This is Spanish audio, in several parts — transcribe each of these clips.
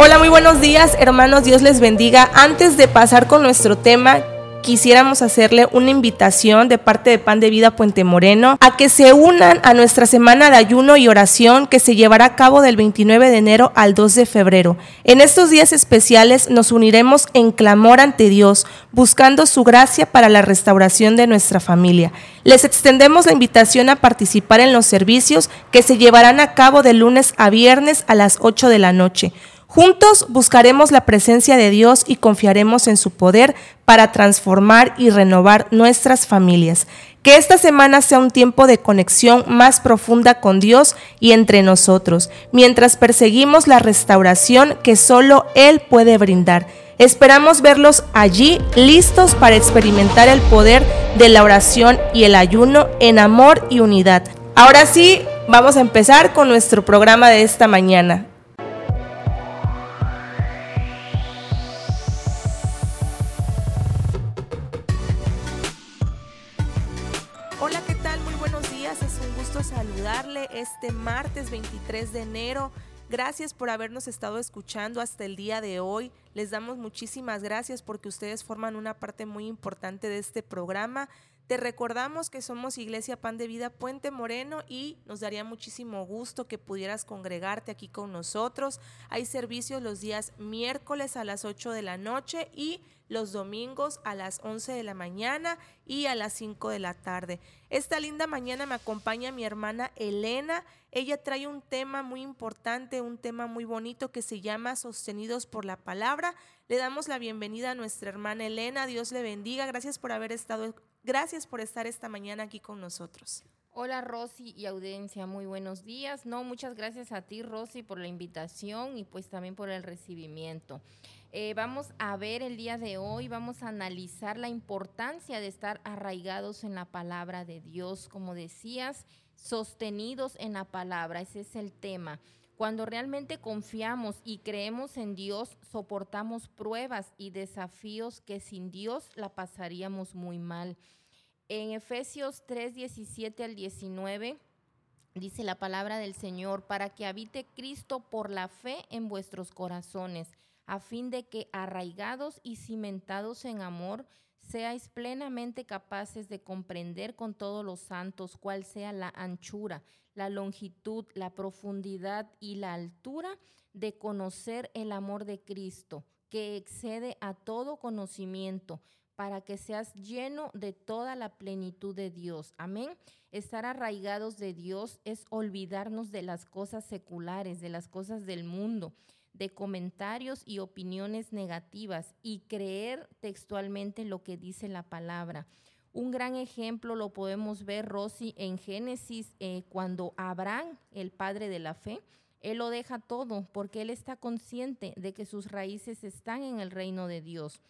Hola, muy buenos días, hermanos. Dios les bendiga. Antes de pasar con nuestro tema, quisiéramos hacerle una invitación de parte de Pan de Vida Puente Moreno a que se unan a nuestra semana de ayuno y oración que se llevará a cabo del 29 de enero al 2 de febrero. En estos días especiales nos uniremos en clamor ante Dios, buscando su gracia para la restauración de nuestra familia. Les extendemos la invitación a participar en los servicios que se llevarán a cabo de lunes a viernes a las 8 de la noche. Juntos buscaremos la presencia de Dios y confiaremos en su poder para transformar y renovar nuestras familias. Que esta semana sea un tiempo de conexión más profunda con Dios y entre nosotros, mientras perseguimos la restauración que solo Él puede brindar. Esperamos verlos allí listos para experimentar el poder de la oración y el ayuno en amor y unidad. Ahora sí, vamos a empezar con nuestro programa de esta mañana. Este martes 23 de enero. Gracias por habernos estado escuchando hasta el día de hoy. Les damos muchísimas gracias porque ustedes forman una parte muy importante de este programa. Te recordamos que somos Iglesia Pan de Vida Puente Moreno y nos daría muchísimo gusto que pudieras congregarte aquí con nosotros. Hay servicios los días miércoles a las 8 de la noche y los domingos a las 11 de la mañana y a las 5 de la tarde. Esta linda mañana me acompaña mi hermana Elena. Ella trae un tema muy importante, un tema muy bonito que se llama Sostenidos por la Palabra. Le damos la bienvenida a nuestra hermana Elena. Dios le bendiga. Gracias por haber estado, gracias por estar esta mañana aquí con nosotros. Hola Rosy y audiencia, muy buenos días. No, muchas gracias a ti Rosy por la invitación y pues también por el recibimiento. Eh, vamos a ver el día de hoy, vamos a analizar la importancia de estar arraigados en la palabra de Dios, como decías, sostenidos en la palabra, ese es el tema. Cuando realmente confiamos y creemos en Dios, soportamos pruebas y desafíos que sin Dios la pasaríamos muy mal. En Efesios 3, 17 al 19 dice la palabra del Señor, para que habite Cristo por la fe en vuestros corazones a fin de que arraigados y cimentados en amor, seáis plenamente capaces de comprender con todos los santos cuál sea la anchura, la longitud, la profundidad y la altura de conocer el amor de Cristo, que excede a todo conocimiento, para que seas lleno de toda la plenitud de Dios. Amén. Estar arraigados de Dios es olvidarnos de las cosas seculares, de las cosas del mundo de comentarios y opiniones negativas y creer textualmente lo que dice la palabra. Un gran ejemplo lo podemos ver, Rosy, en Génesis, eh, cuando Abraham, el padre de la fe, él lo deja todo porque él está consciente de que sus raíces están en el reino de Dios.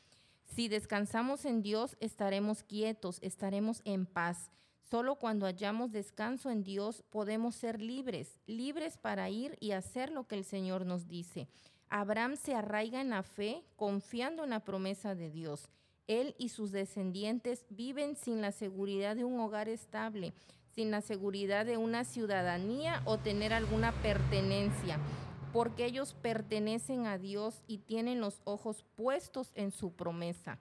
Si descansamos en Dios, estaremos quietos, estaremos en paz. Solo cuando hallamos descanso en Dios podemos ser libres, libres para ir y hacer lo que el Señor nos dice. Abraham se arraiga en la fe, confiando en la promesa de Dios. Él y sus descendientes viven sin la seguridad de un hogar estable, sin la seguridad de una ciudadanía o tener alguna pertenencia, porque ellos pertenecen a Dios y tienen los ojos puestos en su promesa.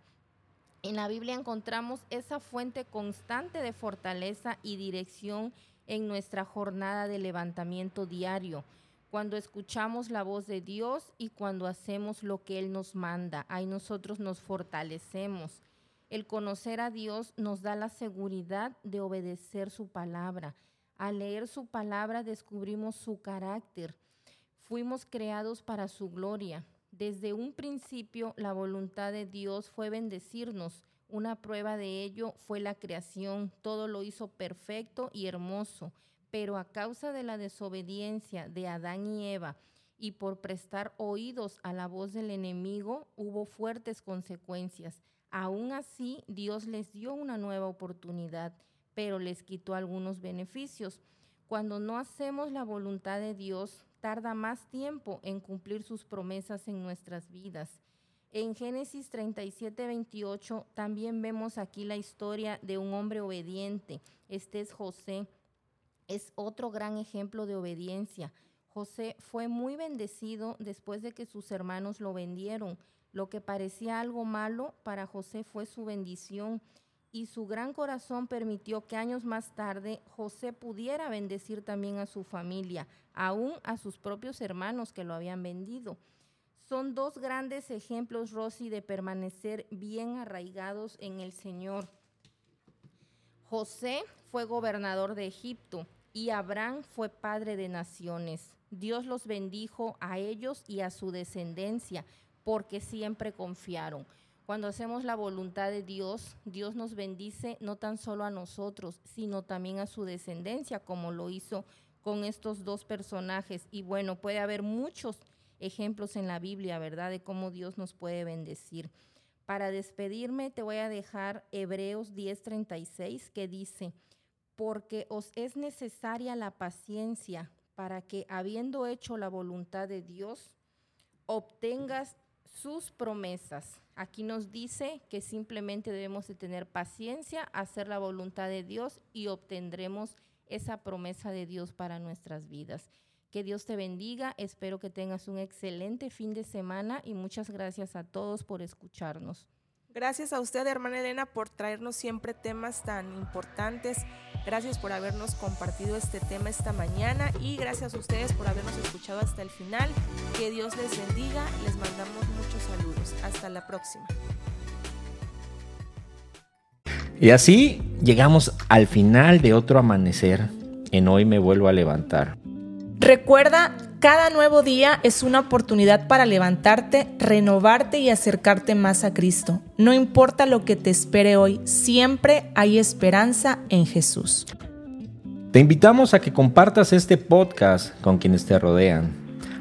En la Biblia encontramos esa fuente constante de fortaleza y dirección en nuestra jornada de levantamiento diario, cuando escuchamos la voz de Dios y cuando hacemos lo que Él nos manda. Ahí nosotros nos fortalecemos. El conocer a Dios nos da la seguridad de obedecer su palabra. Al leer su palabra descubrimos su carácter. Fuimos creados para su gloria. Desde un principio la voluntad de Dios fue bendecirnos. Una prueba de ello fue la creación. Todo lo hizo perfecto y hermoso. Pero a causa de la desobediencia de Adán y Eva y por prestar oídos a la voz del enemigo, hubo fuertes consecuencias. Aún así, Dios les dio una nueva oportunidad, pero les quitó algunos beneficios. Cuando no hacemos la voluntad de Dios, tarda más tiempo en cumplir sus promesas en nuestras vidas. En Génesis 37, 28 también vemos aquí la historia de un hombre obediente. Este es José. Es otro gran ejemplo de obediencia. José fue muy bendecido después de que sus hermanos lo vendieron. Lo que parecía algo malo para José fue su bendición y su gran corazón permitió que años más tarde José pudiera bendecir también a su familia, aún a sus propios hermanos que lo habían vendido. Son dos grandes ejemplos, Rosy, de permanecer bien arraigados en el Señor. José fue gobernador de Egipto y Abraham fue padre de naciones. Dios los bendijo a ellos y a su descendencia porque siempre confiaron. Cuando hacemos la voluntad de Dios, Dios nos bendice no tan solo a nosotros, sino también a su descendencia, como lo hizo con estos dos personajes. Y bueno, puede haber muchos ejemplos en la Biblia, ¿verdad? De cómo Dios nos puede bendecir. Para despedirme te voy a dejar Hebreos 10:36 que dice, porque os es necesaria la paciencia para que, habiendo hecho la voluntad de Dios, obtengas sus promesas. Aquí nos dice que simplemente debemos de tener paciencia, hacer la voluntad de Dios y obtendremos esa promesa de Dios para nuestras vidas. Que Dios te bendiga, espero que tengas un excelente fin de semana y muchas gracias a todos por escucharnos. Gracias a usted, hermana Elena, por traernos siempre temas tan importantes. Gracias por habernos compartido este tema esta mañana y gracias a ustedes por habernos escuchado hasta el final. Que Dios les bendiga. Les la próxima. Y así llegamos al final de otro amanecer. En hoy me vuelvo a levantar. Recuerda cada nuevo día es una oportunidad para levantarte, renovarte y acercarte más a Cristo. No importa lo que te espere hoy, siempre hay esperanza en Jesús. Te invitamos a que compartas este podcast con quienes te rodean.